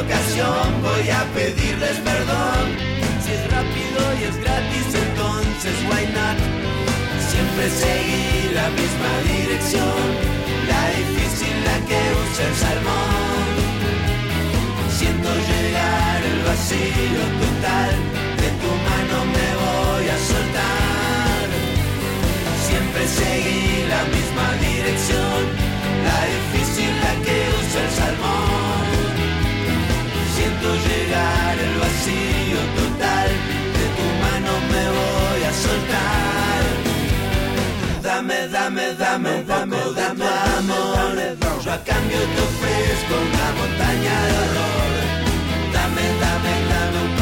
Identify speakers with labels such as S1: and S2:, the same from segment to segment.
S1: ocasión voy a pedirles perdón. Si es rápido y es gratis, entonces not? Siempre seguí la misma dirección. La difícil, la que usa el salmón. Siento llegar el vacío total. De tu mano me voy a soltar. Siempre seguí la misma dirección. La difícil, la que usa el salmón. Siento llegar el vacío total. De tu mano me voy a soltar. Dame, dame, dame, dame, dame amor. Yo a cambio te ofrezco una montaña de horror. Dame, dame, dame un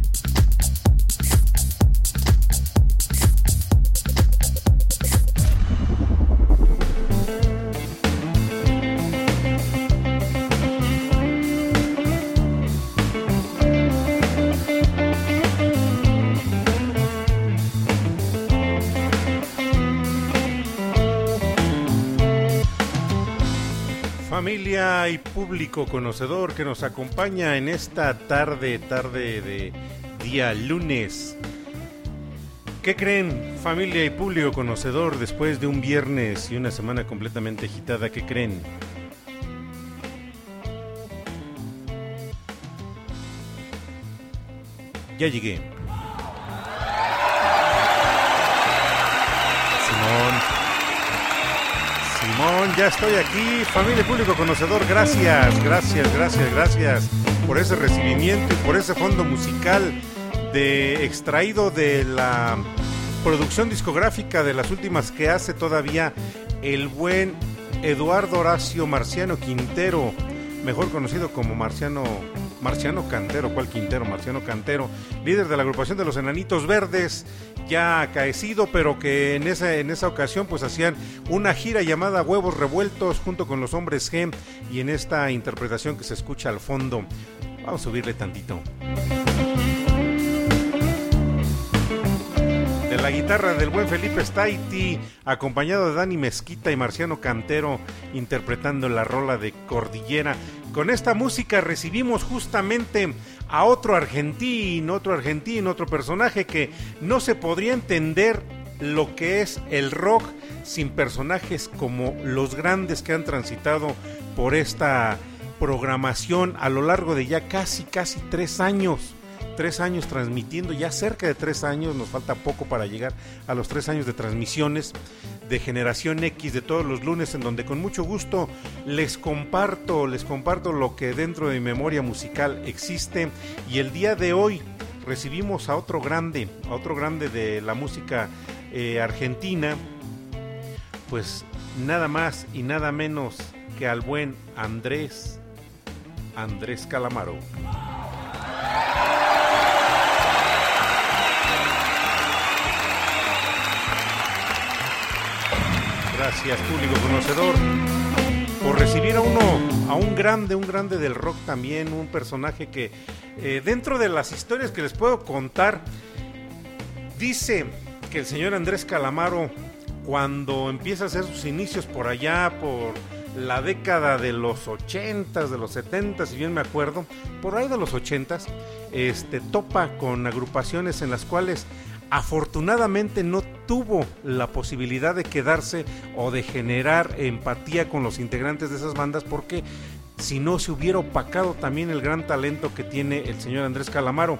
S2: Familia y público conocedor que nos acompaña en esta tarde, tarde de día lunes. ¿Qué creen, familia y público conocedor, después de un viernes y una semana completamente agitada? ¿Qué creen? Ya llegué. Simón, ya estoy aquí. Familia público conocedor, gracias, gracias, gracias, gracias por ese recibimiento y por ese fondo musical de extraído de la producción discográfica de las últimas que hace todavía el buen Eduardo Horacio Marciano Quintero, mejor conocido como Marciano Marciano Cantero, ¿cuál Quintero? Marciano Cantero, líder de la agrupación de los Enanitos Verdes, ya acaecido, pero que en esa, en esa ocasión pues hacían una gira llamada Huevos Revueltos junto con los Hombres G y en esta interpretación que se escucha al fondo, vamos a subirle tantito. De la guitarra del buen Felipe Staiti, acompañado de Dani Mezquita y Marciano Cantero interpretando la rola de Cordillera. Con esta música recibimos justamente a otro argentino, otro argentino, otro personaje que no se podría entender lo que es el rock sin personajes como los grandes que han transitado por esta programación a lo largo de ya casi, casi tres años tres años transmitiendo, ya cerca de tres años, nos falta poco para llegar a los tres años de transmisiones de Generación X de todos los lunes, en donde con mucho gusto les comparto, les comparto lo que dentro de mi memoria musical existe. Y el día de hoy recibimos a otro grande, a otro grande de la música eh, argentina, pues nada más y nada menos que al buen Andrés, Andrés Calamaro. Gracias, público conocedor, por recibir a uno, a un grande, un grande del rock también, un personaje que Eh, dentro de las historias que les puedo contar, dice que el señor Andrés Calamaro, cuando empieza a hacer sus inicios por allá, por la década de los 80 de los 70 si bien me acuerdo, por ahí de los 80 este, topa con agrupaciones en las cuales afortunadamente no tuvo la posibilidad de quedarse o de generar empatía con los integrantes de esas bandas porque si no se hubiera opacado también el gran talento que tiene el señor Andrés Calamaro.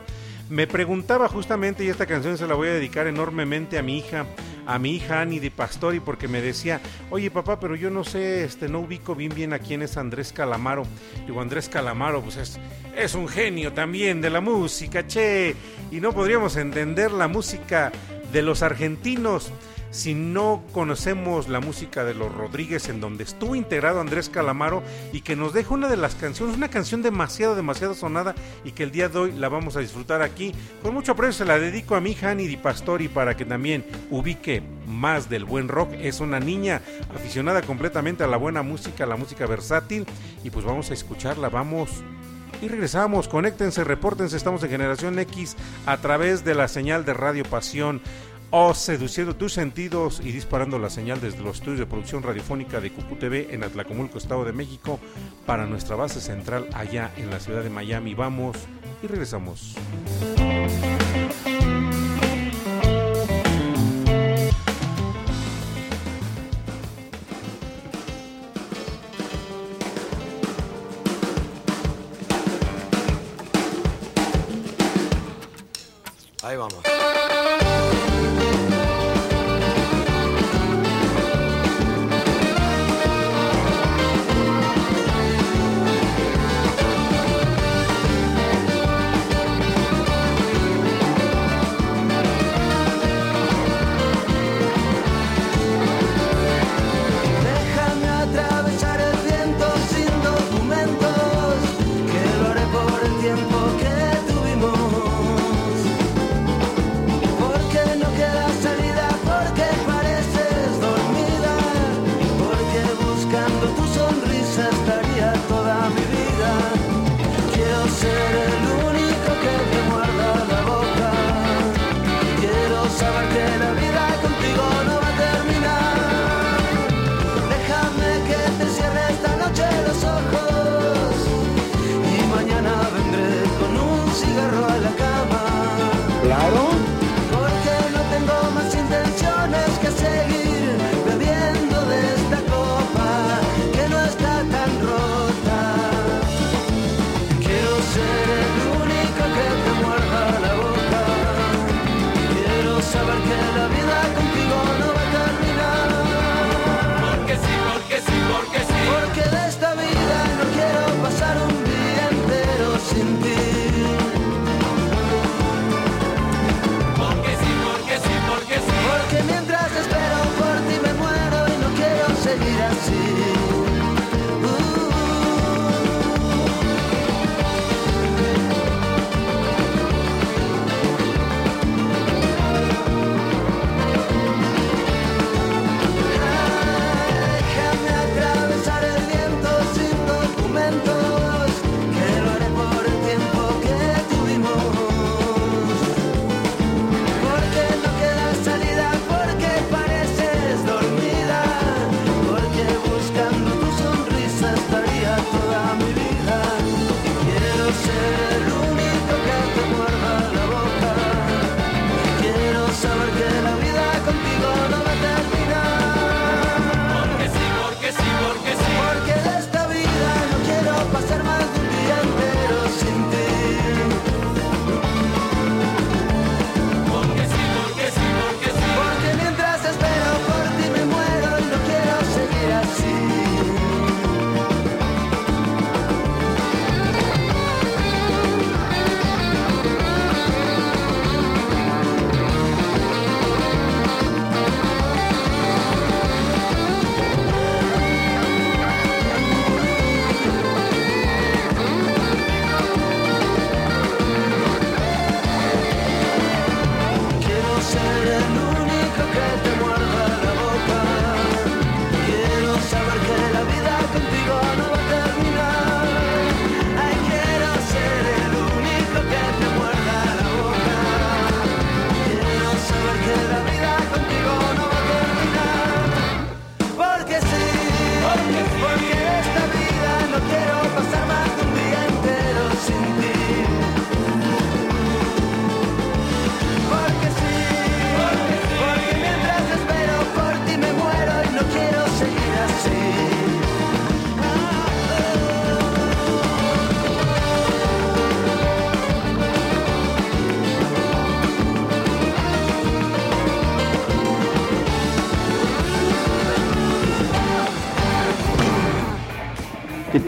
S2: Me preguntaba justamente, y esta canción se la voy a dedicar enormemente a mi hija, a mi hija Annie de Pastori, porque me decía, oye papá, pero yo no sé, este, no ubico bien bien a quién es Andrés Calamaro. Digo, Andrés Calamaro, pues es, es un genio también de la música, che, y no podríamos entender la música de los argentinos si no conocemos la música de los Rodríguez en donde estuvo integrado Andrés Calamaro y que nos deja una de las canciones, una canción demasiado, demasiado sonada y que el día de hoy la vamos a disfrutar aquí. Con mucho aprecio se la dedico a mi hija Di Pastori para que también ubique más del buen rock. Es una niña aficionada completamente a la buena música, a la música versátil y pues vamos a escucharla, vamos y regresamos. Conéctense, repórtense. Estamos en Generación X a través de la señal de Radio Pasión o seduciendo tus sentidos y disparando la señal desde los estudios de producción radiofónica de Cucu TV en Atlacomulco, Estado de México, para nuestra base central allá en la ciudad de Miami. Vamos y regresamos.
S3: seguir así.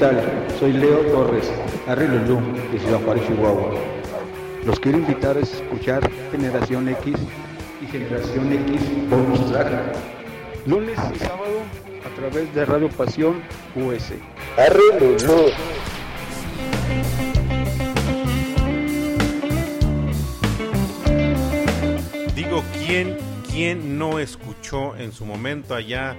S4: Tal? Soy Leo Torres, Harry Lulú, de Ciudad Juárez, Chihuahua. Los quiero invitar a escuchar Generación X y Generación X Bonus Track. Lunes y sábado a través de Radio Pasión US.
S5: Harry Lulú.
S2: Digo, ¿quién, ¿quién no escuchó en su momento allá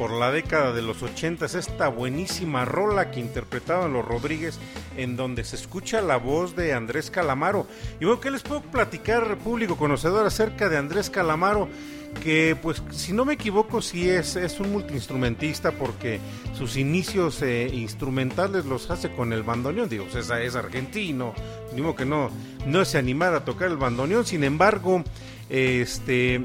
S2: por la década de los 80 esta buenísima rola que interpretaban los Rodríguez en donde se escucha la voz de Andrés Calamaro? Y bueno, ¿qué les puedo platicar, público conocedor, acerca de Andrés Calamaro? que pues si no me equivoco sí es, un multiinstrumentista porque sus inicios eh, instrumentales los hace con el bandoneón, digo, pues, es, es argentino, digo que no, no se animara a tocar el bandoneón, sin embargo, este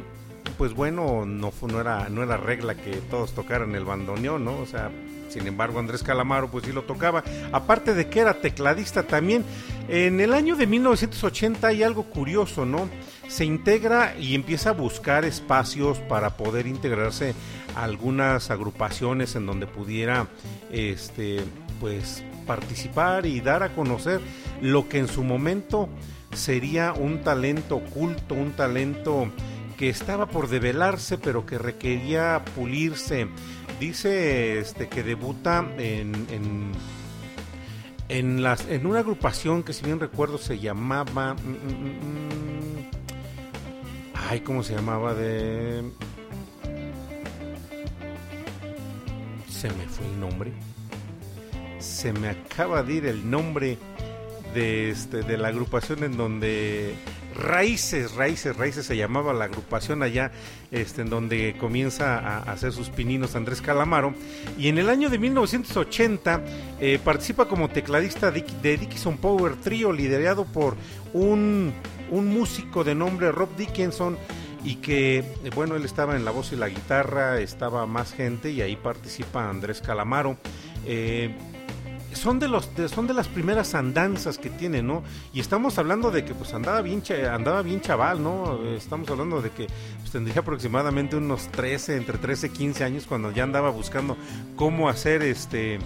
S2: pues bueno, no, no, era, no era regla que todos tocaran el bandoneón, ¿no? O sea, sin embargo, Andrés Calamaro pues sí lo tocaba. Aparte de que era tecladista también. En el año de 1980 hay algo curioso, ¿no? Se integra y empieza a buscar espacios para poder integrarse a algunas agrupaciones en donde pudiera este pues participar y dar a conocer lo que en su momento sería un talento oculto, un talento que estaba por develarse pero que requería pulirse. Dice este que debuta en, en, las, en una agrupación que si bien recuerdo se llamaba... Mm, mm, mm, ay, ¿cómo se llamaba? De... Se me fue el nombre. Se me acaba de ir el nombre de, este, de la agrupación en donde Raíces, Raíces, Raíces se llamaba la agrupación allá, este, en donde comienza a, hacer sus pininos Andrés Calamaro. Y en el año de 1980 eh, participa como tecladista de, Dickinson Power Trio, liderado por un, un músico de nombre Rob Dickinson. Y que, bueno, él estaba en la voz y la guitarra, estaba más gente y ahí participa Andrés Calamaro. Eh, son de los de, son de las primeras andanzas que tiene, ¿no? Y estamos hablando de que pues andaba bien andaba bien chaval, ¿no? Estamos hablando de que pues, tendría aproximadamente unos 13, entre 13 y 15 años cuando ya andaba buscando cómo hacer este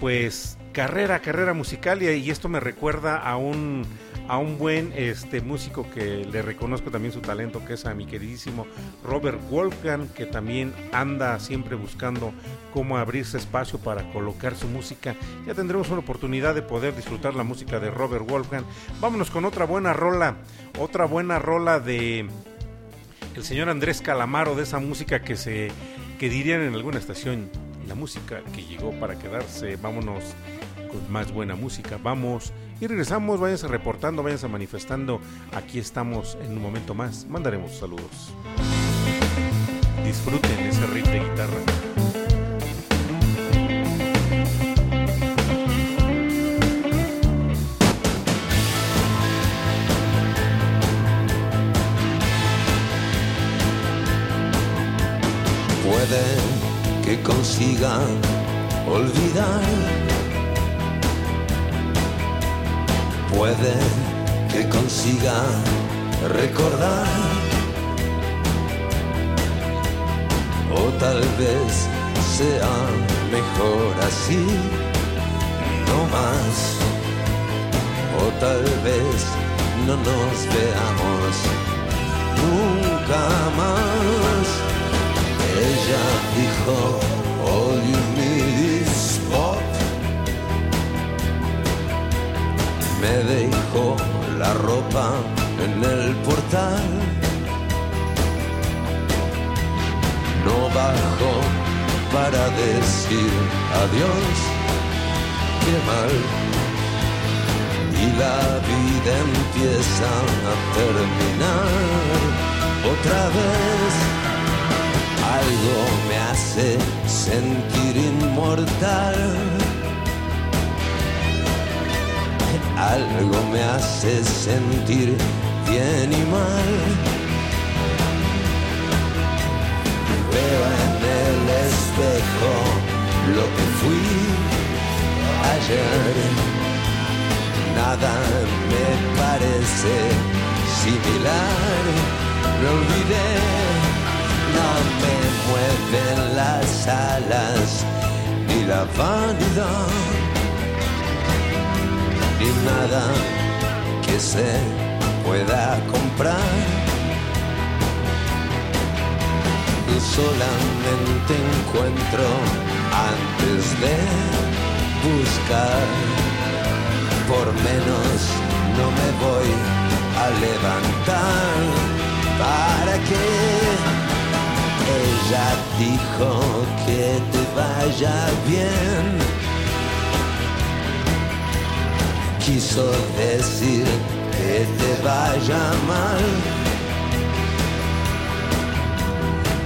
S2: pues carrera, carrera musical y, y esto me recuerda a un a un buen este músico que le reconozco también su talento, que es a mi queridísimo Robert Wolfgang, que también anda siempre buscando cómo abrirse espacio para colocar su música. Ya tendremos una oportunidad de poder disfrutar la música de Robert Wolfgang. Vámonos con otra buena rola, otra buena rola de el señor Andrés Calamaro, de esa música que se que dirían en alguna estación, la música que llegó para quedarse. Vámonos con más buena música. Vamos y regresamos, váyanse reportando, váyanse manifestando. Aquí estamos en un momento más. Mandaremos saludos. Disfruten ese riff de guitarra.
S1: Que consiga olvidar puede que consiga recordar. O tal vez sea mejor así, no más. O tal vez no nos veamos nunca más. Ella dijo, all me dejó la ropa en el portal. No bajo para decir adiós, qué mal. Y la vida empieza a terminar otra vez. Algo me hace sentir inmortal algo me hace sentir bien y mal. Veo en el espejo lo que fui ayer. Nada me parece similar. Me olvidé, no me mueven las alas ni la la vanidad y nada que se pueda comprar. Solamente encuentro antes de buscar. Por menos no me voy a levantar. ¿Para que Ella dijo que te vaya bien. Quiso decir que te vaya mal.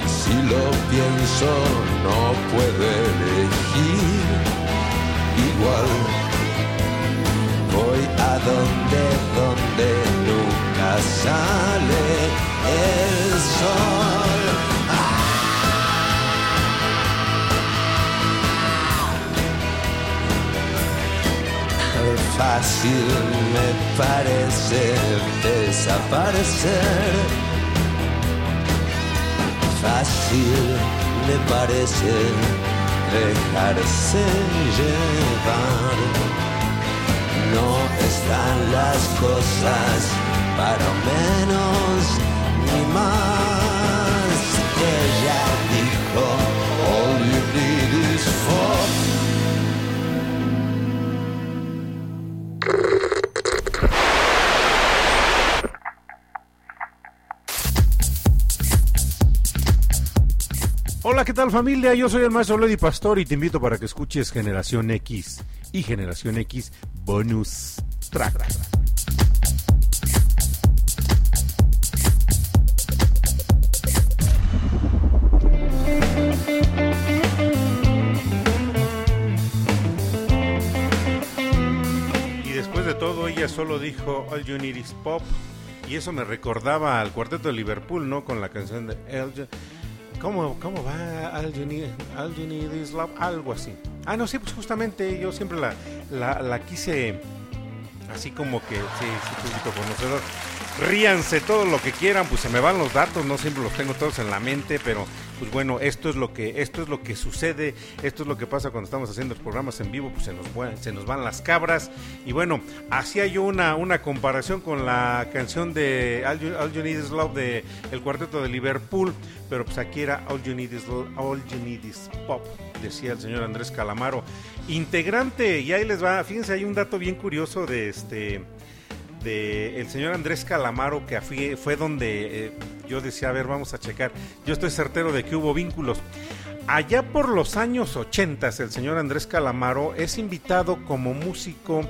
S1: Si lo pienso, no puedo elegir. Igual voy a donde, donde nunca sale el sol. Fácil me parece desaparecer. Fácil me parece dejarse llevar. No están las cosas para menos ni más. Ella dijo, all you need is four.
S2: Hola, ¿qué tal familia? Yo soy el maestro Lady Pastor y te invito para que escuches Generación X y Generación X Bonus Track. Y después de todo, ella solo dijo All You Need Is Pop. Y eso me recordaba al cuarteto de Liverpool, ¿no? Con la canción de You- ¿Cómo, ¿Cómo va All you, need, All You Love? Algo así. Ah, no, sí, pues justamente yo siempre la, la, la quise así como que, sí, sí, público conocedor. Ríanse todo lo que quieran, pues se me van los datos, no siempre los tengo todos en la mente, pero pues bueno, esto es lo que esto es lo que sucede, esto es lo que pasa cuando estamos haciendo los programas en vivo, pues se nos se nos van las cabras. Y bueno, hacía yo una una comparación con la canción de All You, Need Is Love de el cuarteto de Liverpool, pero pues aquí era All You Need Is Lo- All You Need Is Pop, decía el señor Andrés Calamaro, integrante y ahí les va, fíjense, hay un dato bien curioso de este de el señor Andrés Calamaro que fue, donde eh, yo decía, a ver, vamos a checar. Yo estoy certero de que hubo vínculos. Allá por los años 80, el señor Andrés Calamaro es invitado como músico,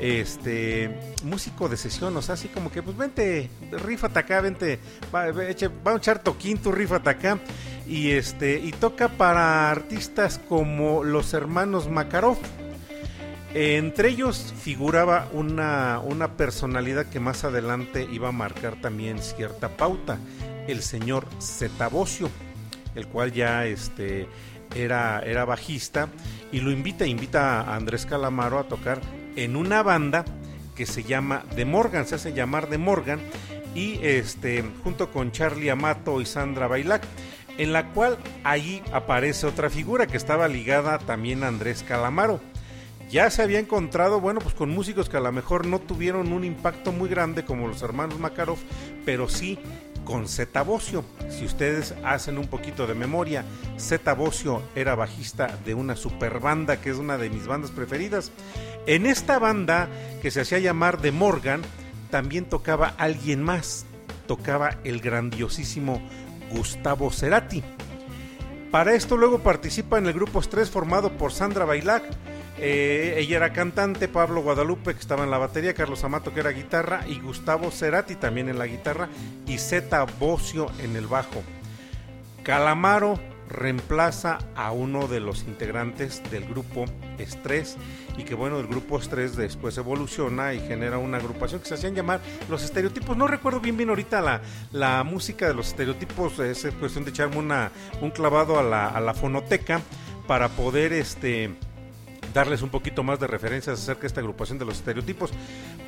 S2: este, músico de sesión, o sea, así como que, pues vente, rífate acá, vente, va, a echar toquín, tú rífate acá, y este, y toca para artistas como los hermanos Makarov. Entre ellos figuraba una, una personalidad que más adelante iba a marcar también cierta pauta, el señor Zetabocio, el cual ya este, era, era bajista y lo invita, invita a Andrés Calamaro a tocar en una banda que se llama The Morgan, se hace llamar The Morgan, y este, junto con Charlie Amato y Sandra Bailac, en la cual ahí aparece otra figura que estaba ligada también a Andrés Calamaro ya se había encontrado, bueno, pues con músicos que a lo mejor no tuvieron un impacto muy grande como los hermanos Makarov, pero sí con Zeta Bocio. Si ustedes hacen un poquito de memoria, Zeta Bocio era bajista de una super banda que es una de mis bandas preferidas. En esta banda que se hacía llamar The Morgan, también tocaba alguien más, tocaba el grandiosísimo Gustavo Cerati. Para esto luego participa en el grupo Estrés formado por Sandra Bailac, eh, ella era cantante, Pablo Guadalupe que estaba en la batería, Carlos Amato que era guitarra y Gustavo Cerati también en la guitarra y Zeta Bocio en el bajo. Calamaro reemplaza a uno de los integrantes del grupo Estrés y que bueno, el grupo Estrés después evoluciona y genera una agrupación que se hacían llamar los estereotipos. No recuerdo bien bien ahorita la, la música de los estereotipos, es cuestión de echarme una, un clavado a la, a la fonoteca para poder este darles un poquito más de referencias acerca de esta agrupación de los estereotipos.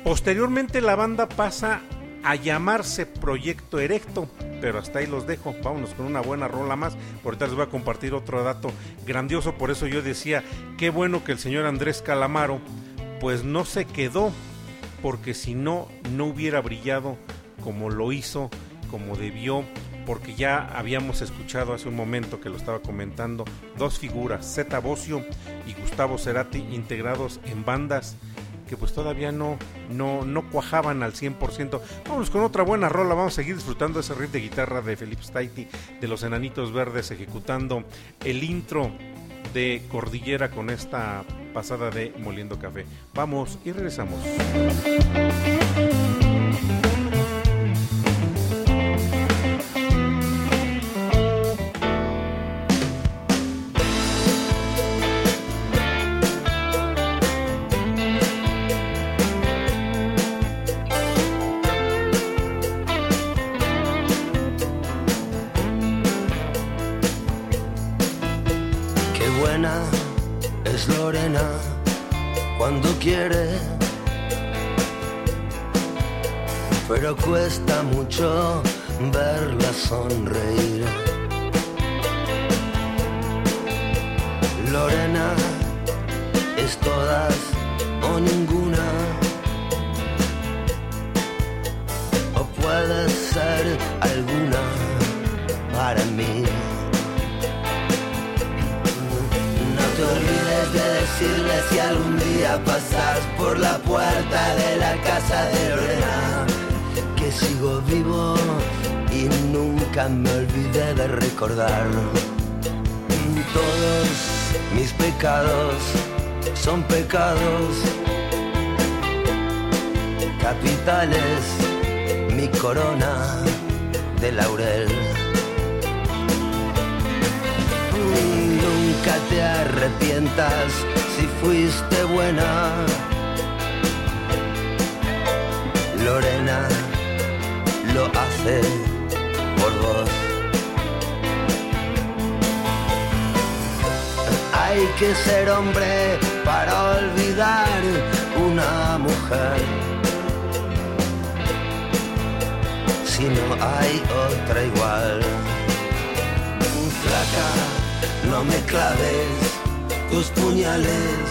S2: Posteriormente la banda pasa a llamarse Proyecto Erecto pero hasta ahí los dejo. Vámonos con una buena rola más. Ahorita les voy a compartir otro dato grandioso. Por eso yo decía, qué bueno que el señor Andrés Calamaro, pues no se quedó, porque si no, no hubiera brillado como lo hizo, como debió porque ya habíamos escuchado hace un momento que lo estaba comentando, dos figuras, Zeta Bocio y Gustavo Cerati, integrados en bandas que pues todavía no, no, no cuajaban al 100%. Vamos con otra buena rola, vamos a seguir disfrutando ese riff de guitarra de Felipe Staiti, de los Enanitos Verdes, ejecutando el intro de Cordillera con esta pasada de Moliendo Café. Vamos y regresamos.
S1: Todas o ninguna, o puede ser alguna para mí. No te olvides de decirle si algún día pasas por la puerta de la casa de Lorena sigo vivo y nunca me olvidé de recordar. Todos mis pecados son pecados capitales, mi corona de laurel. Nunca te arrepientas si fuiste buena. Lorena lo hace por vos. Hay que ser hombre para olvidar una mujer. Si no hay otra igual. Flaca, no me claves tus puñales.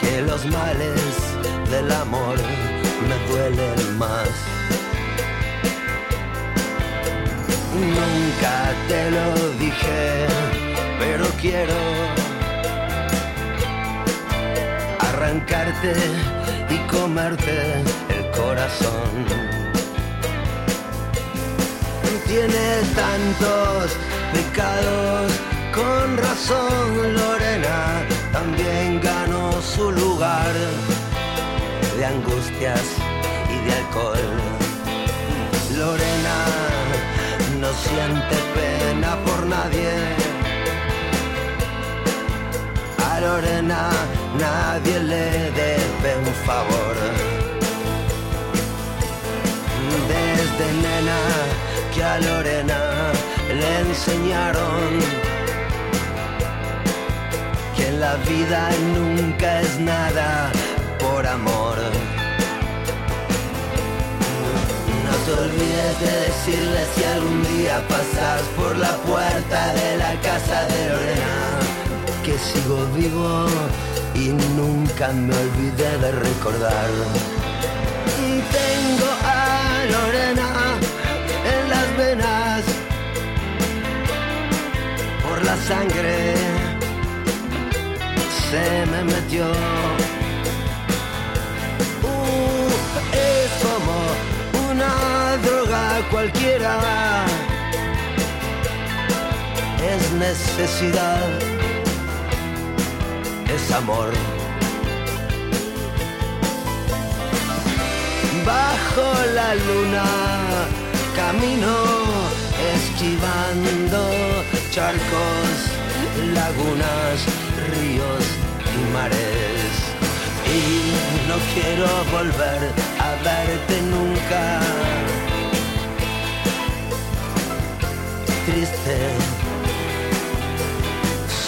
S1: Que los males del amor me duelen más. Nunca te lo dije, pero quiero arrancarte y comerte el corazón. Tiene tantos pecados, con razón Lorena también ganó su lugar de angustias y de alcohol. Lorena no siente pena por nadie. A Lorena nadie le debe un favor. Desde nena que a Lorena le enseñaron que la vida nunca es nada por amor. No te olvides de decirle si algún día pasas por la puerta de la casa de Lorena, que sigo vivo y nunca me olvidé de recordar. Tengo a Lorena en las venas por la sangre se me metió una droga cualquiera. Es necesidad, es amor. Bajo la luna camino esquivando charcos, lagunas, ríos y mares. Y no quiero volver verte nunca. Triste,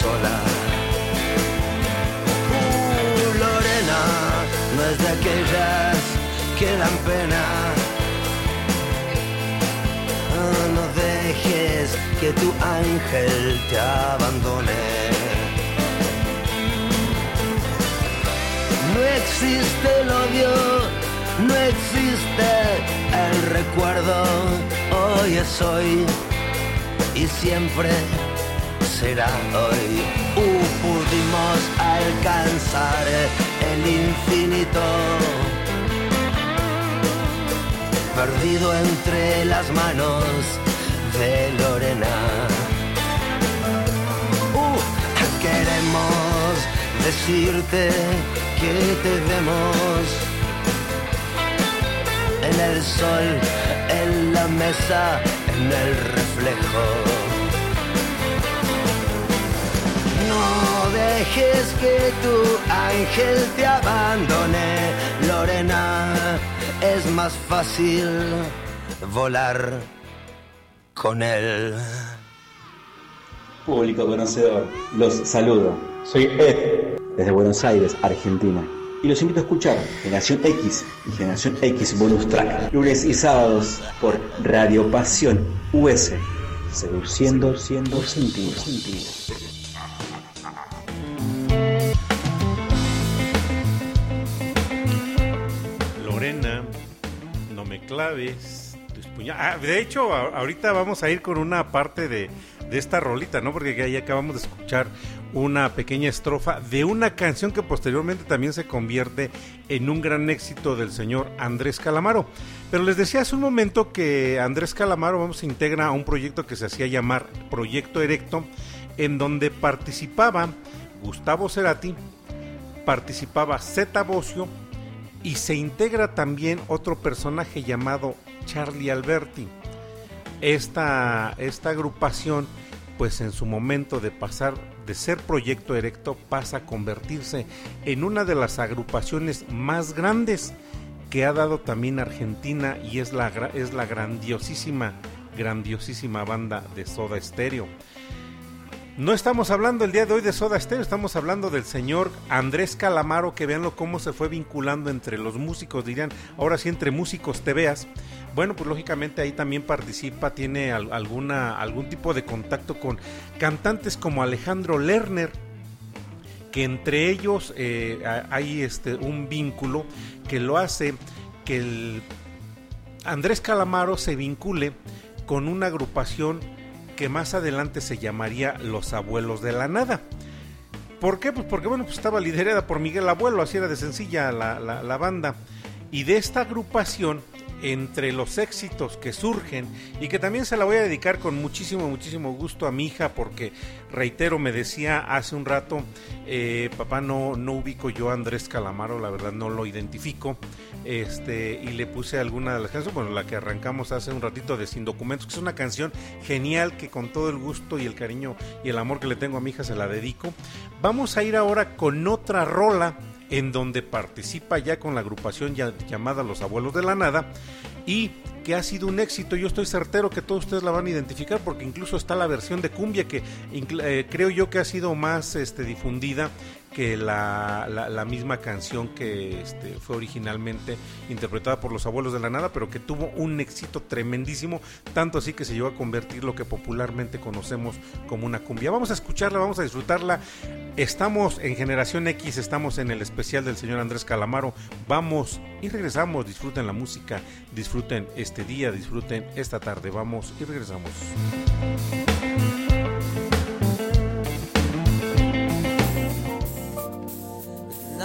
S1: sola. De aquellas que dan pena. no dejes que tu ángel te abandone. No existe el odio, no existe el recuerdo. Hoy es hoy y siempre será hoy. Uh, pudimos alcanzar el infinito. Perdido entre las manos de Lorena. Uh, queremos decirte que te vemos en el sol, en la mesa, en el reflejo. No dejes que tu ángel te abandone, Lorena. Es más fácil volar con él.
S6: Público conocedor, los saludo. Soy Ed, desde Buenos Aires, Argentina. Y los invito a escuchar Generación X y Generación X Bonus Track, lunes y sábados por Radio Pasión US, seduciendo siendo sentido.
S2: Lorena, claves. tus Ah, de hecho, ahorita vamos a ir con una parte de, de esta rolita, ¿no? Porque ahí acabamos de escuchar una pequeña estrofa de una canción que posteriormente también se convierte en un gran éxito del señor Andrés Calamaro. Pero les decía hace un momento que Andrés Calamaro vamos a integra a un proyecto que se hacía llamar Proyecto Erecto, en donde participaba Gustavo Cerati, participaba Zeta Bocio y se integra también otro personaje llamado Charlie Alberti. Esta, esta agrupación, pues en su momento de pasar de ser Proyecto Erecto, pasa a convertirse en una de las agrupaciones más grandes que ha dado también Argentina y es la, es la grandiosísima, grandiosísima banda de Soda Stereo. No estamos hablando el día de hoy de Soda Stereo, estamos hablando del señor Andrés Calamaro, que veanlo cómo se fue vinculando entre los músicos, dirían, ahora sí entre músicos te veas. Bueno, pues lógicamente ahí también participa, tiene al- alguna, algún tipo de contacto con cantantes como Alejandro Lerner, que entre ellos eh, ha- hay este, un vínculo que lo hace que el Andrés Calamaro se vincule con una agrupación que más adelante se llamaría Los Abuelos de la Nada. ¿Por qué? Pues porque bueno, pues estaba liderada por Miguel Abuelo, así era de sencilla la, la- la banda. Y de esta agrupación, entre los éxitos que surgen, y que también se la voy a dedicar con muchísimo, muchísimo gusto a mi hija, porque reitero, me decía hace un rato, eh, papá, no, no ubico yo a Andrés Calamaro, la verdad no lo identifico. Este, y le puse alguna de las canciones, bueno, la que arrancamos hace un ratito de Sin Documentos, que es una canción genial que con todo el gusto y el cariño y el amor que le tengo a mi hija se la dedico. Vamos a ir ahora con otra rola en donde participa ya con la agrupación ya- llamada Los Abuelos de la Nada y que ha sido un éxito. Yo estoy certero que todos ustedes la van a identificar porque incluso está la versión de cumbia que eh, creo yo que ha sido más este, difundida que la, la- misma canción que este, fue originalmente interpretada por los abuelos de la nada, pero que tuvo un éxito tremendísimo, tanto así que se llegó a convertir lo que popularmente conocemos como una cumbia. Vamos a escucharla, vamos a disfrutarla. Estamos en Generación X, estamos en el especial del señor Andrés Calamaro. Vamos y regresamos. Disfruten la música, disfruten este día, disfruten esta tarde. Vamos y regresamos.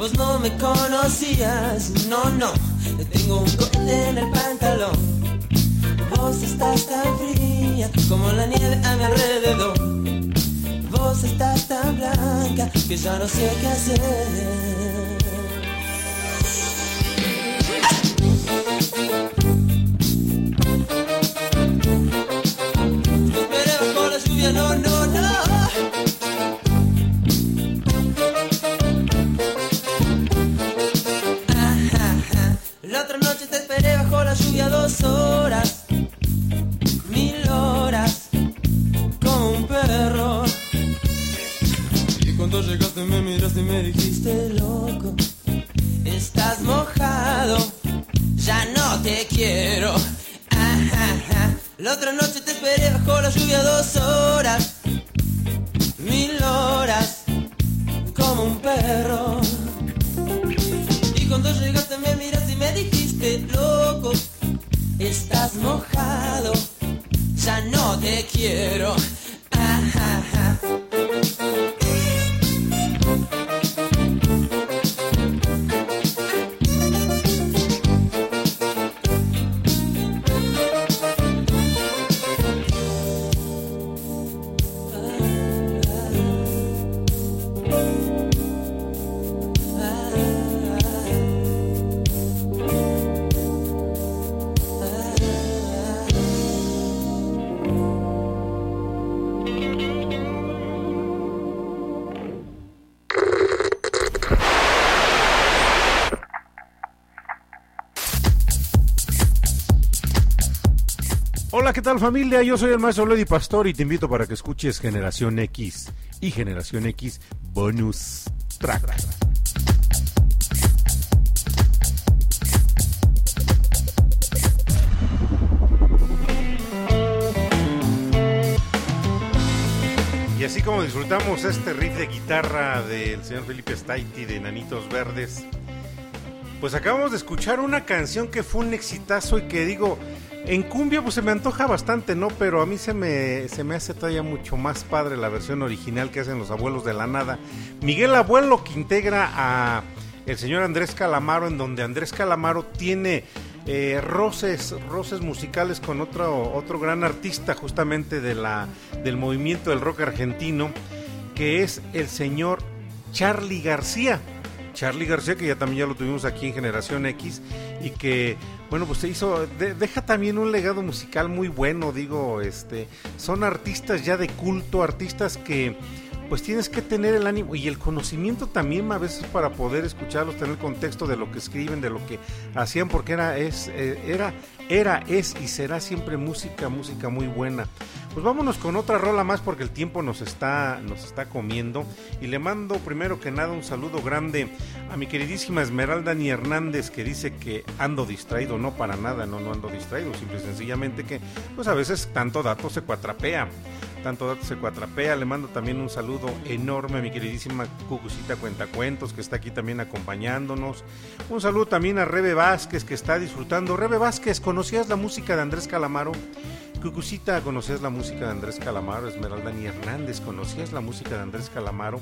S7: vos no me conocías, no, no, tengo un corte en el pantalón. Vos estás tan fría como la nieve a mi alrededor. Vos estás tan blanca que ya no sé qué hacer. Te quiero. Ajá, La otra noche te esperé bajo la lluvia dos horas, mil horas, como un perro. Y cuando llegaste me miraste y me dijiste, loco, estás mojado, ya no te quiero.
S2: Tal familia? Yo soy el maestro Lady Pastor y te invito para que escuches Generación X y Generación X Bonus Track. Y así como disfrutamos este riff de guitarra del señor Felipe Staiti de Nanitos Verdes, pues acabamos de escuchar una canción que fue un exitazo y que digo, en cumbia pues se me antoja bastante, ¿no? Pero a mí se me, se me hace todavía mucho más padre la versión original que hacen los abuelos de la nada. Miguel Abuelo que integra a el señor Andrés Calamaro, en donde Andrés Calamaro tiene eh, roces, roces musicales con otro, otro gran artista justamente de la, del movimiento del rock argentino, que es el señor Charlie García. Charlie García, que ya también ya lo tuvimos aquí en Generación X, y que, bueno, pues se hizo, de- deja también un legado musical muy bueno, digo, este, son artistas ya de culto, artistas que pues tienes que tener el ánimo y el conocimiento también a veces para poder escucharlos, tener contexto de lo que escriben, de lo que hacían, porque era, es, eh, era, era, es y será siempre música, música muy buena. Pues vámonos con otra rola más porque el tiempo nos está, nos está comiendo. Y le mando primero que nada un saludo grande a mi queridísima Esmeralda Ni Hernández que dice que ando distraído. No para nada, no, no ando distraído. Simple y sencillamente que pues a veces tanto dato se cuatrapea. Tanto dato se cuatrapea. Le mando también un saludo enorme a mi queridísima Cucucita Cuentacuentos que está aquí también acompañándonos. Un saludo también a Rebe Vázquez que está disfrutando. Rebe Vázquez, ¿conocías la música de Andrés Calamaro? Cucucita, ¿conocías la música de Andrés Calamaro? Esmeralda Ni Hernández, ¿conocías la música de Andrés Calamaro?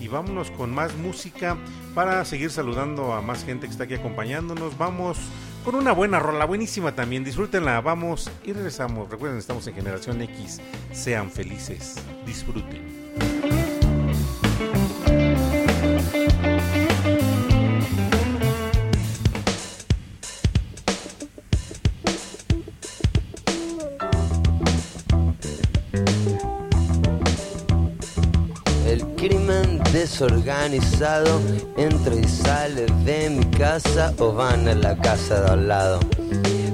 S2: Y vámonos con más música para seguir saludando a más gente que está aquí acompañándonos. Vamos con una buena rola, buenísima también. Disfrútenla, vamos y regresamos. Recuerden, estamos en Generación X. Sean felices, disfruten.
S1: Desorganizado entra y sale de mi casa o van a la casa de al lado.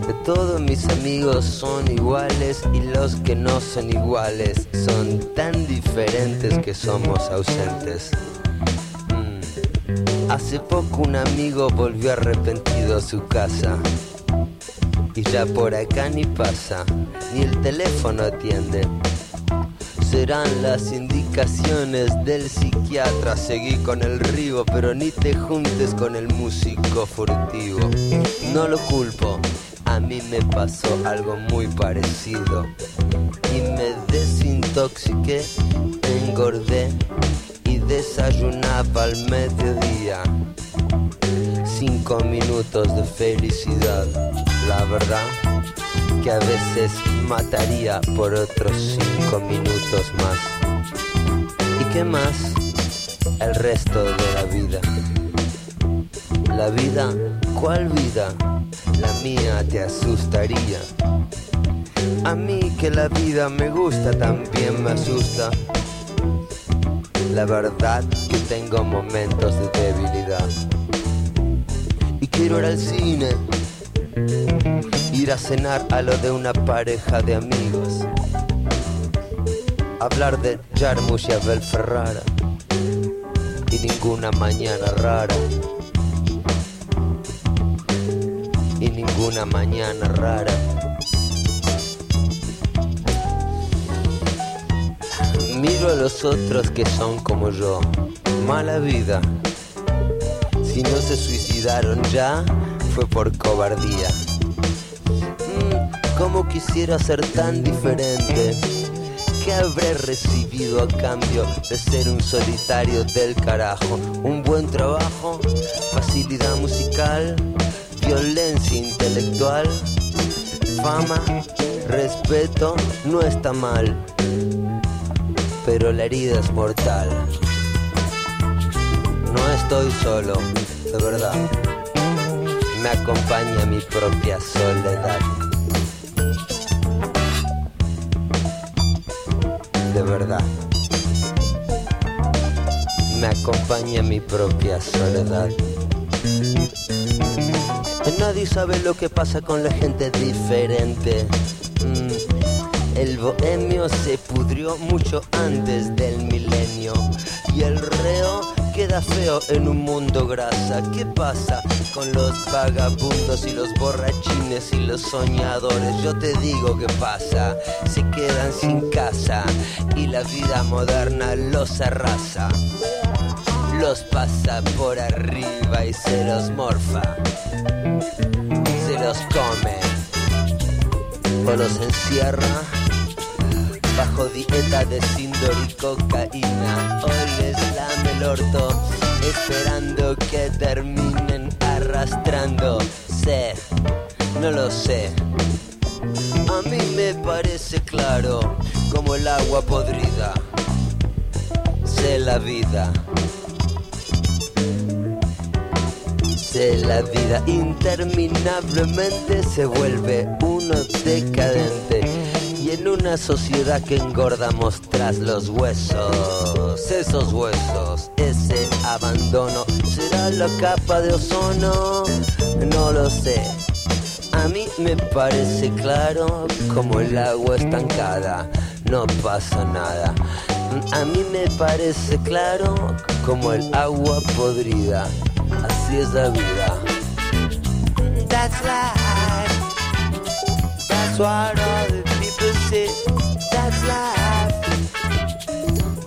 S1: De todos mis amigos son iguales y los que no son iguales son tan diferentes que somos ausentes. Mm. Hace poco un amigo volvió arrepentido a su casa. Y ya por acá ni pasa, ni el teléfono atiende serán las indicaciones del psiquiatra. Seguí con el río, pero ni te juntes con el músico furtivo. No lo culpo, a mí me pasó algo muy parecido. y me desintoxiqué, engordé y desayunaba al mediodía. Cinco minutos de felicidad, la verdad que a veces mataría por otros cinco minutos más. ¿Y qué más? El resto de la vida. La vida, ¿cuál vida? La mía te asustaría. A mí que la vida me gusta, también me asusta. La verdad que tengo momentos de debilidad. Y quiero ir al cine, ir a cenar a lo de una pareja de amigos. Hablar de Jarmusch y Abel Ferrara. Y ninguna mañana rara. Y ninguna mañana rara. Miro a los otros que son como yo. Mala vida. Si no se suicidaron ya, fue por cobardía. ¿Cómo quisiera ser tan diferente? ¿Qué habré recibido a cambio de ser un solitario del carajo? Un buen trabajo, facilidad musical, violencia intelectual, fama, respeto, no está mal, pero la herida es mortal. No estoy solo, de verdad. Me acompaña mi propia soledad. Acompaña mi propia soledad. Nadie sabe lo que pasa con la gente diferente. Mm, El bohemio se pudrió mucho antes del milenio y el reo queda feo en un mundo grasa. ¿Qué pasa con los vagabundos y los borrachines y los soñadores? Yo te digo qué pasa. Se quedan sin casa y la vida moderna los arrasa. Los pasa por arriba y se los morfa. Se los come o los encierra bajo dieta de síndor y cocaína. Hoy les lame el orto, esperando que terminen arrastrándose. No lo sé. A mí me parece claro como el agua podrida. Sé la vida. La vida interminablemente se vuelve uno decadente y en una sociedad que engordamos tras los huesos, esos huesos, ese abandono, ¿será la capa de ozono? No lo sé. A mí me parece claro como el agua estancada, no pasa nada. A mí me parece claro como el agua podrida, así es la vida. That's life. That's what all the people say. That's life.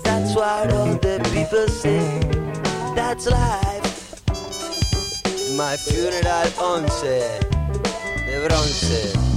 S1: That's what all the people say. That's life. My funeral 11 de bronce.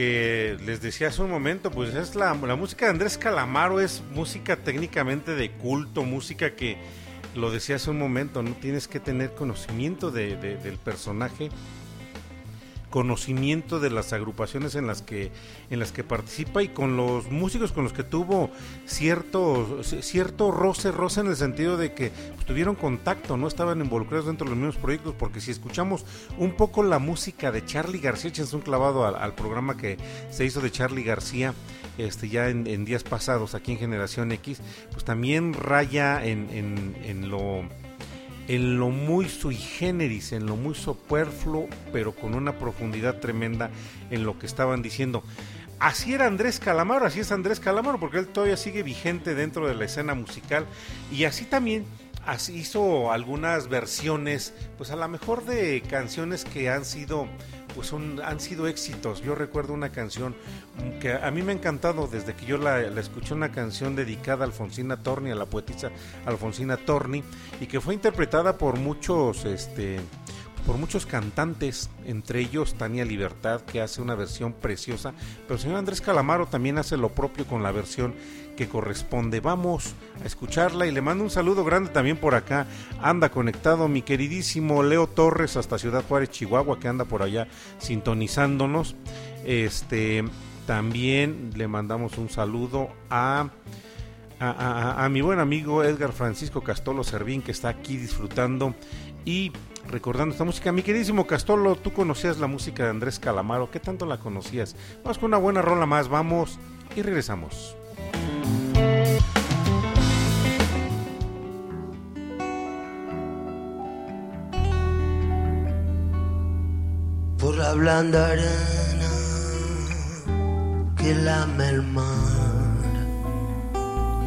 S2: Porque les decía hace un momento, pues es la, la música de Andrés Calamaro, es música técnicamente de culto, música que, lo decía hace un momento, no tienes que tener conocimiento de, de- del personaje, conocimiento de las agrupaciones en las que en las que participa y con los músicos con los que tuvo cierto cierto roce roce en el sentido de que pues, tuvieron contacto no estaban involucrados dentro de los mismos proyectos porque si escuchamos un poco la música de Charlie García échense un clavado al, al programa que se hizo de Charlie García este ya en, en días pasados aquí en Generación X pues también raya en, en, en lo en lo muy sui generis, en lo muy superfluo, pero con una profundidad tremenda en lo que estaban diciendo. Así era Andrés Calamaro, así es Andrés Calamaro, porque él todavía sigue vigente dentro de la escena musical y así también así hizo algunas versiones, pues a lo mejor de canciones que han sido pues son, han sido éxitos. Yo recuerdo una canción que a mí me ha encantado desde que yo la, escuché, una canción dedicada a Alfonsina Torni, a la poetisa Alfonsina Torni, y que fue interpretada por muchos, este, por muchos cantantes, entre ellos Tania Libertad, que hace una versión preciosa, pero el señor Andrés Calamaro también hace lo propio con la versión que corresponde. Vamos a escucharla y le mando un saludo grande también por acá. Anda conectado mi queridísimo Leo Torres hasta Ciudad Juárez, Chihuahua, que anda por allá sintonizándonos. Este también le mandamos un saludo a a, a, mi buen amigo Edgar Francisco Castolo Servín que está aquí disfrutando y recordando esta música. Mi queridísimo Castolo, tú conocías la música de Andrés Calamaro, ¿qué tanto la conocías? Vamos con una buena rola más, vamos y regresamos.
S1: Por la blanda arena que lame el mar,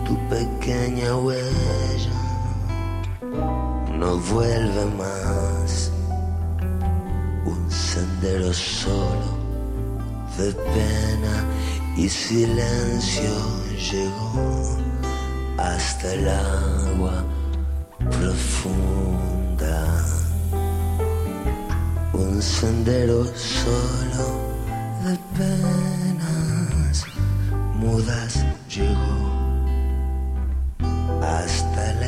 S1: tu pequeña huella no vuelve más. Un sendero solo de pena y silencio llegó hasta el agua profunda. Un sendero solo de penas mudas llegó hasta la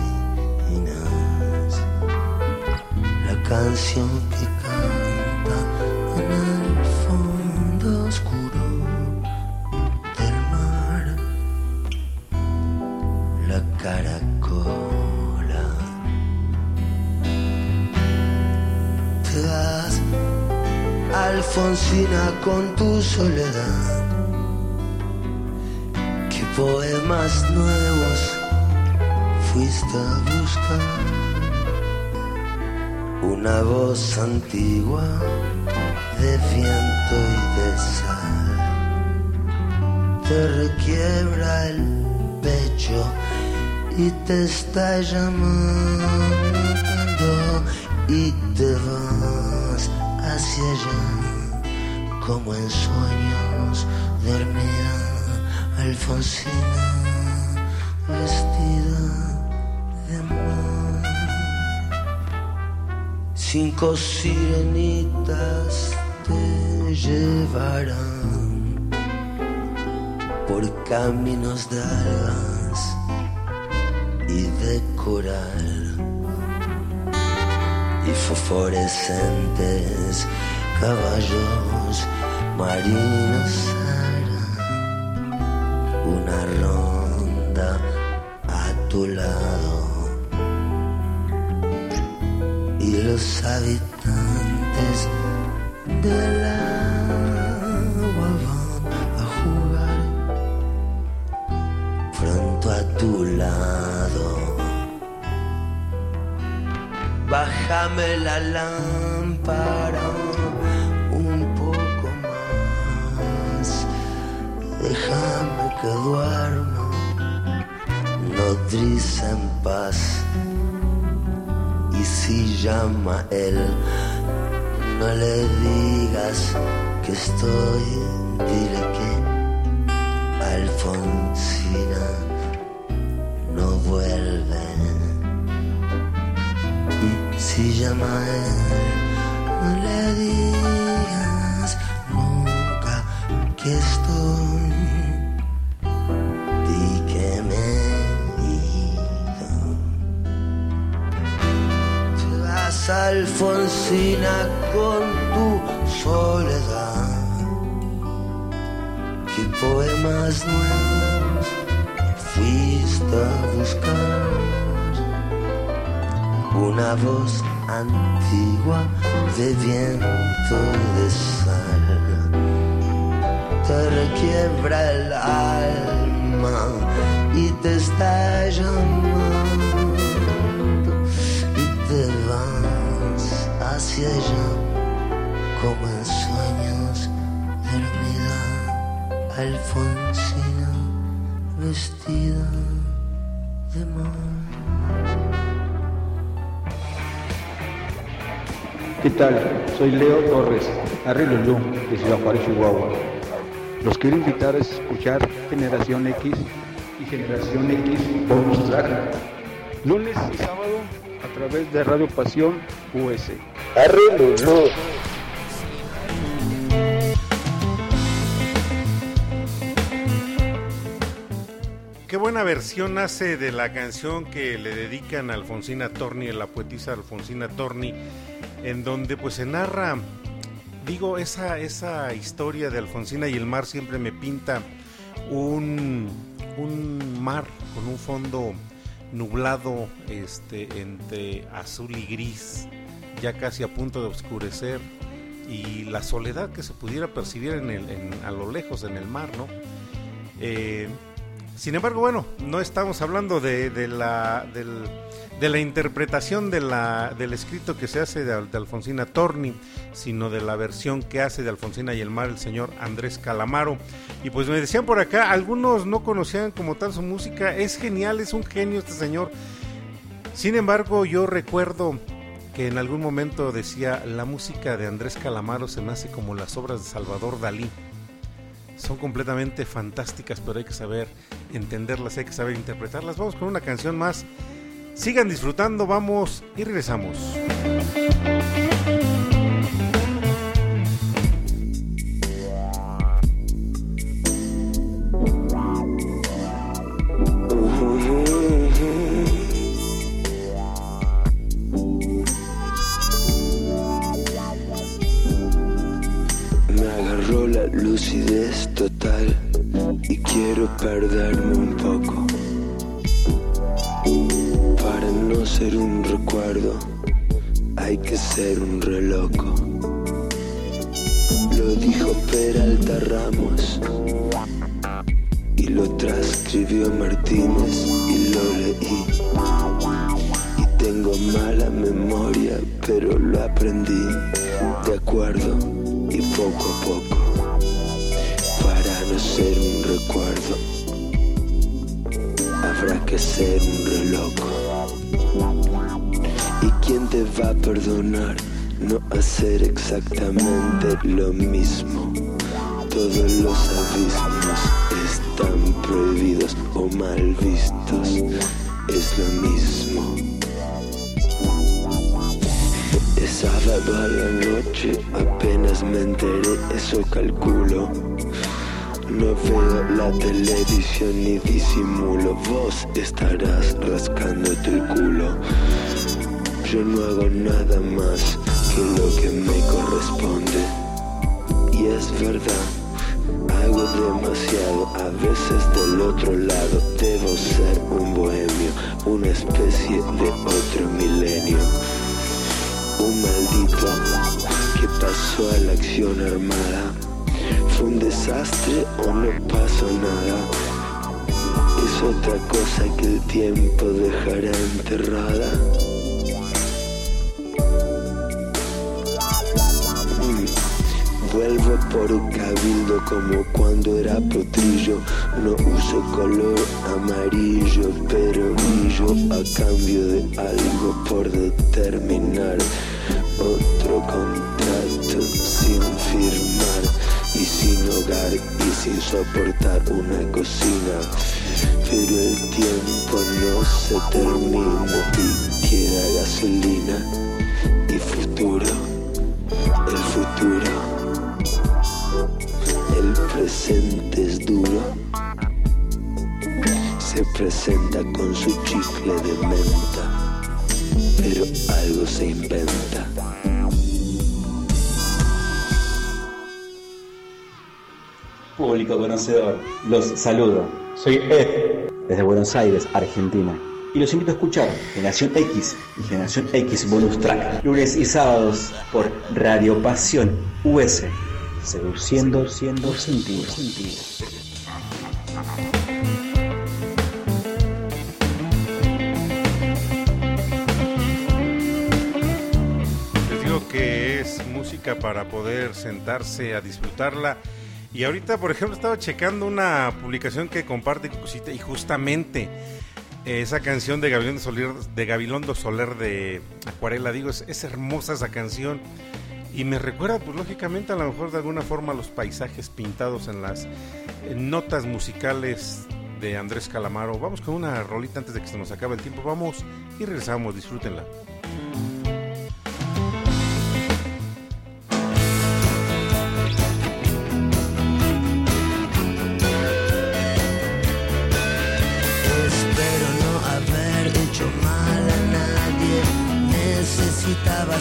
S1: Canción que canta en el fondo oscuro del mar. La caracola. Te das Alfonsina con tu soledad. ¿Qué poemas nuevos fuiste a buscar? Una voz antigua de viento y de sal. Te requiebra el pecho y te está llamando y te vas hacia allá como en sueños dormida Alfonsina vestida Cinco sirenitas te llevarán por caminos de algas y de coral y fosforescentes caballos marinos harán una ronda del agua van a jugar pronto a tu lado. Bájame la lámpara un poco más. Déjame que duerma, nodriza en paz. Y si llama él, no le digas que estoy, dile que Alfonsina no vuelve. Y si llama él, no le digas nunca que estoy. Di que me he ido. Alfonsina, con tu soledad. ¿Qué poemas nuevos fuiste a buscar? Una voz antigua de viento de sal te requiebra el alma y te está como en sueños dormida Alfonsina vestida de mar.
S4: ¿Qué tal? Soy Leo Torres, Arrilulú, de Ciudad Juárez, Chihuahua. Los quiero invitar a escuchar Generación X y Generación X Bonus Track. Lunes y sábado a través de Radio Pasión US. Arrilulú.
S2: Qué buena versión hace de la canción que le dedican a Alfonsina Torni, la poetisa Alfonsina Torni, en donde pues se narra, digo, esa, esa historia de Alfonsina y el mar siempre me pinta un, un mar con un fondo nublado este, entre azul y gris, ya casi a punto de oscurecer, y la soledad que se pudiera percibir en el, en, a lo lejos en el mar, ¿no? Eh, sin embargo, bueno, no estamos hablando de, de la, de la interpretación de la, del escrito que se hace de, de, Alfonsina Torni, sino de la versión que hace de Alfonsina y el mar el señor Andrés Calamaro. Y pues me decían por acá, algunos no conocían como tal su música, es genial, es un genio este señor. Sin embargo, yo recuerdo que en algún momento decía, la música de Andrés Calamaro se me hace como las obras de Salvador Dalí son completamente fantásticas, pero hay que saber entenderlas, hay que saber interpretarlas. Vamos con una canción más. Sigan disfrutando, vamos y regresamos.
S1: Lucidez total y quiero perderme un poco para no ser un recuerdo hay que ser un reloco. Lo dijo Peralta Ramos y lo transcribió Martínez y lo leí. Y tengo mala memoria pero lo aprendí de acuerdo y poco a poco ser un recuerdo, habrá que ser un reloj. ¿Y quién te va a perdonar no hacer exactamente lo mismo? Todos los abismos están prohibidos o mal vistos, es lo mismo. Es sábado a la noche, apenas me enteré, eso calculo. No veo la televisión ni disimulo, vos estarás rascándote el culo. Yo no hago nada más que lo que me corresponde. Y es verdad, hago demasiado, a veces del otro lado debo ser un bohemio, una especie de otro milenio. Un maldito que pasó a la acción armada un desastre o no pasó nada. Es otra cosa que el tiempo dejará enterrada. Mm. Vuelvo por cabildo como cuando era potrillo. No uso color amarillo, pero brillo a cambio de algo por determinar. Otro contrato sin firmar sin hogar y sin soportar una cocina. Pero el tiempo no se termina y queda gasolina y futuro, el futuro. El presente es duro, se presenta con su chicle de menta
S8: pero algo se inventa.
S6: Público conocedor, los saludo. Soy Ed, desde Buenos Aires, Argentina. Y los invito a escuchar Generación X y Generación X Bonus Track, lunes y sábados por Radio Pasión US, seduciendo siendo sentido.
S2: Les digo que es música para poder sentarse a disfrutarla. Y ahorita, por ejemplo, estaba checando una publicación que comparte y justamente esa canción de Gabilondo Soler de, Soler de Acuarela, digo, es, es hermosa esa canción. Y me recuerda, pues lógicamente, a lo mejor de alguna forma los paisajes pintados en las notas musicales de Andrés Calamaro. Vamos con una rolita antes de que se nos acabe el tiempo. Vamos y regresamos, disfrútenla.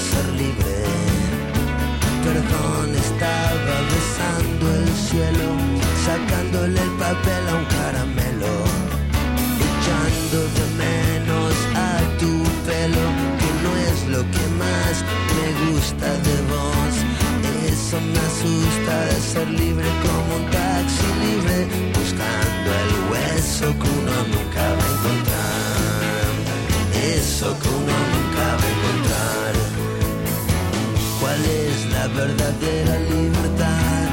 S1: Ser libre. Perdón, estaba besando el cielo, sacándole el papel a un caramelo, echando de menos a tu pelo, que no es lo que más me gusta de vos. Eso me asusta de ser libre como un taxi libre, buscando el hueso que uno nunca va a encontrar. Eso que uno nunca va a encontrar. ¿Cuál es la verdadera libertad?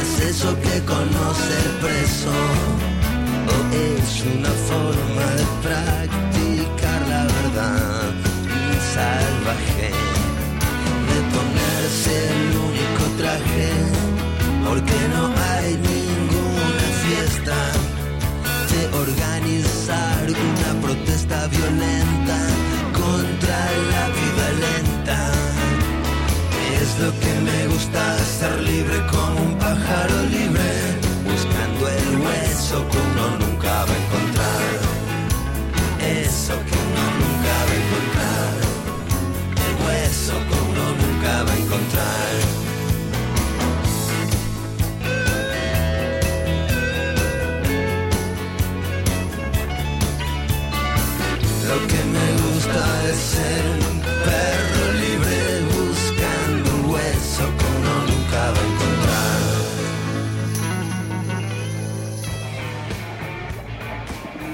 S1: ¿Es eso que conoce el preso? ¿O es una forma de practicar la verdad salvaje? De ponerse el único traje, porque no hay ninguna fiesta. De organizar una protesta violenta hueso que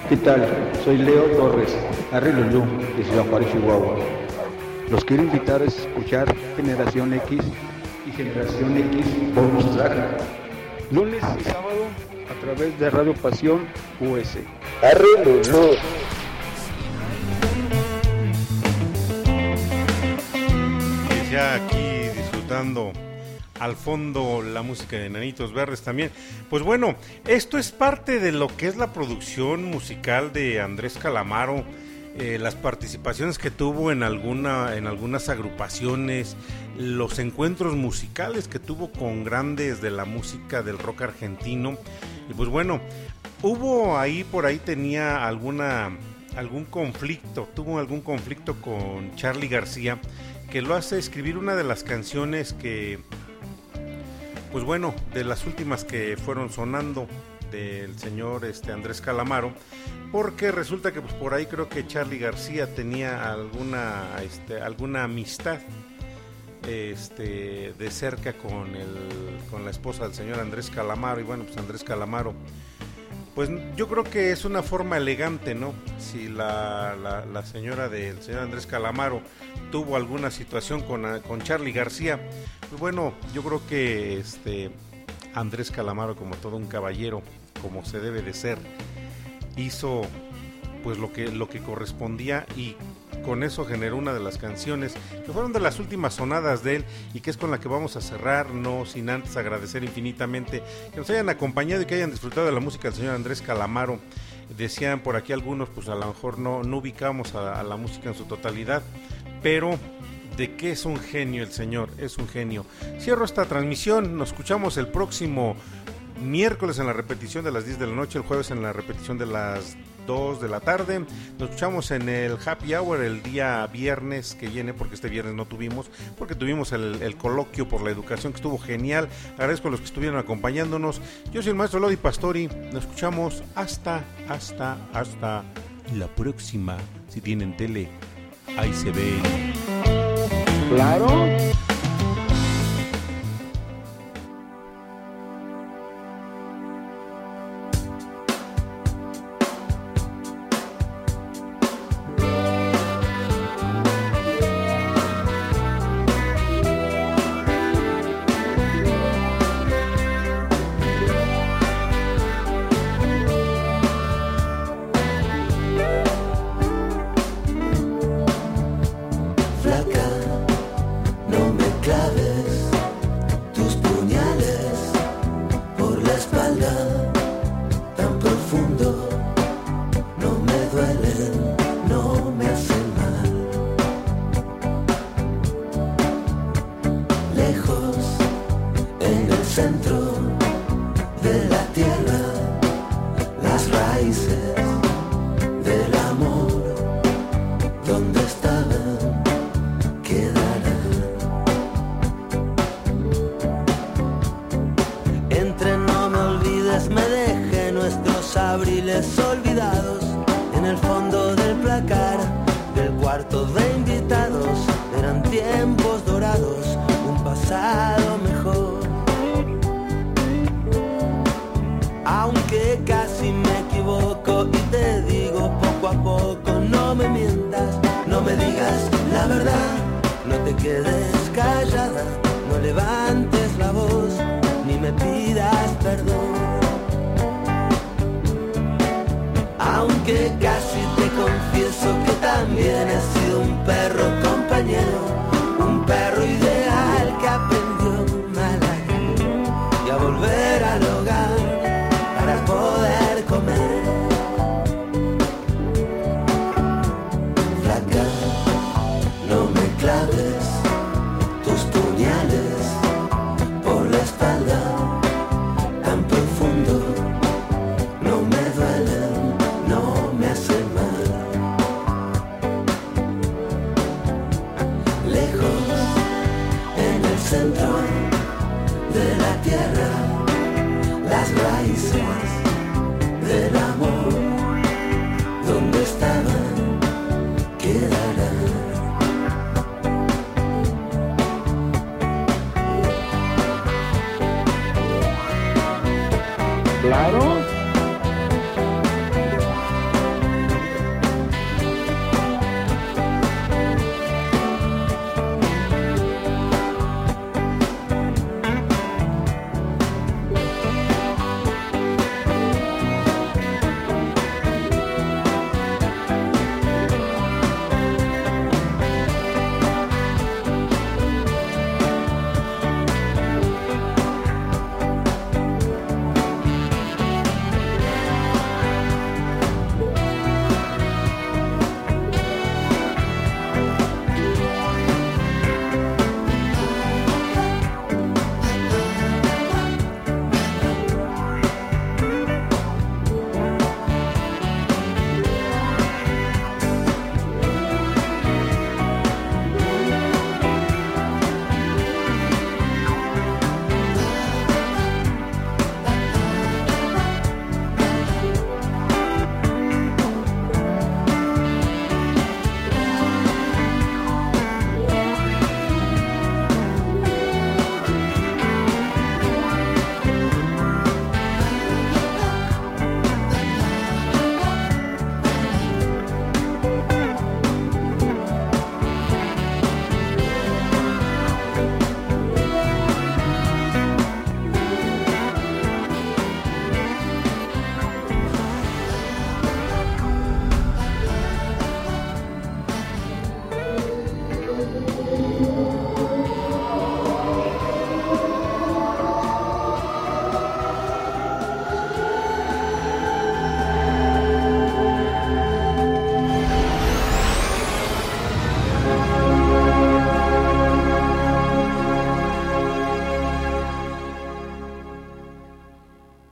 S4: ¿Qué tal? Soy Leo Torres, Arrilulú, de Ciudad Juárez, Chihuahua. Los quiero invitar a escuchar Generación X y Generación X Bonus Track. Lunes y sábado a través de Radio Pasión US.
S2: Y ya aquí disfrutando al fondo la música de Nanitos Verdes también. Pues bueno, esto es parte de lo que es la producción musical de Andrés Calamaro. eh, las participaciones que tuvo en alguna en algunas agrupaciones, los encuentros musicales que tuvo con grandes de la música del rock argentino. Y pues bueno, hubo ahí por ahí tenía alguna algún conflicto, tuvo algún conflicto con Charlie García que lo hace escribir una de las canciones que pues bueno, de las últimas que fueron sonando del señor este Andrés Calamaro, porque resulta que pues por ahí creo que Charlie García tenía alguna este, alguna amistad este de cerca con el con la esposa del señor Andrés Calamaro y bueno, pues Andrés Calamaro pues yo creo que es una forma elegante, ¿no? Si la, la, la señora del señor Andrés Calamaro tuvo alguna situación con, ah, con Charlie García, pues bueno, yo creo que este Andrés Calamaro, como todo un caballero, como se debe de ser, hizo pues lo que, lo que correspondía y con eso generó una de las canciones que fueron de las últimas sonadas de él y que es con la que vamos a cerrar, no sin antes agradecer infinitamente que nos hayan acompañado y que hayan disfrutado de la música del señor Andrés Calamaro. Decían por aquí algunos, pues a lo mejor no, no ubicamos a, a la música en su totalidad, pero de qué es un genio el señor, es un genio. Cierro esta transmisión, nos escuchamos el próximo miércoles en la repetición de las 10 de la noche, el jueves en la repetición de las 2 de la tarde. Nos escuchamos en el Happy Hour el día viernes que viene, porque este viernes no tuvimos, porque tuvimos el, el coloquio por la educación que estuvo genial. Agradezco a los que estuvieron acompañándonos. Yo soy el maestro Lodi Pastori. Nos escuchamos hasta, hasta, hasta la próxima. Si tienen tele, ahí se ven.
S4: Claro.
S1: Centro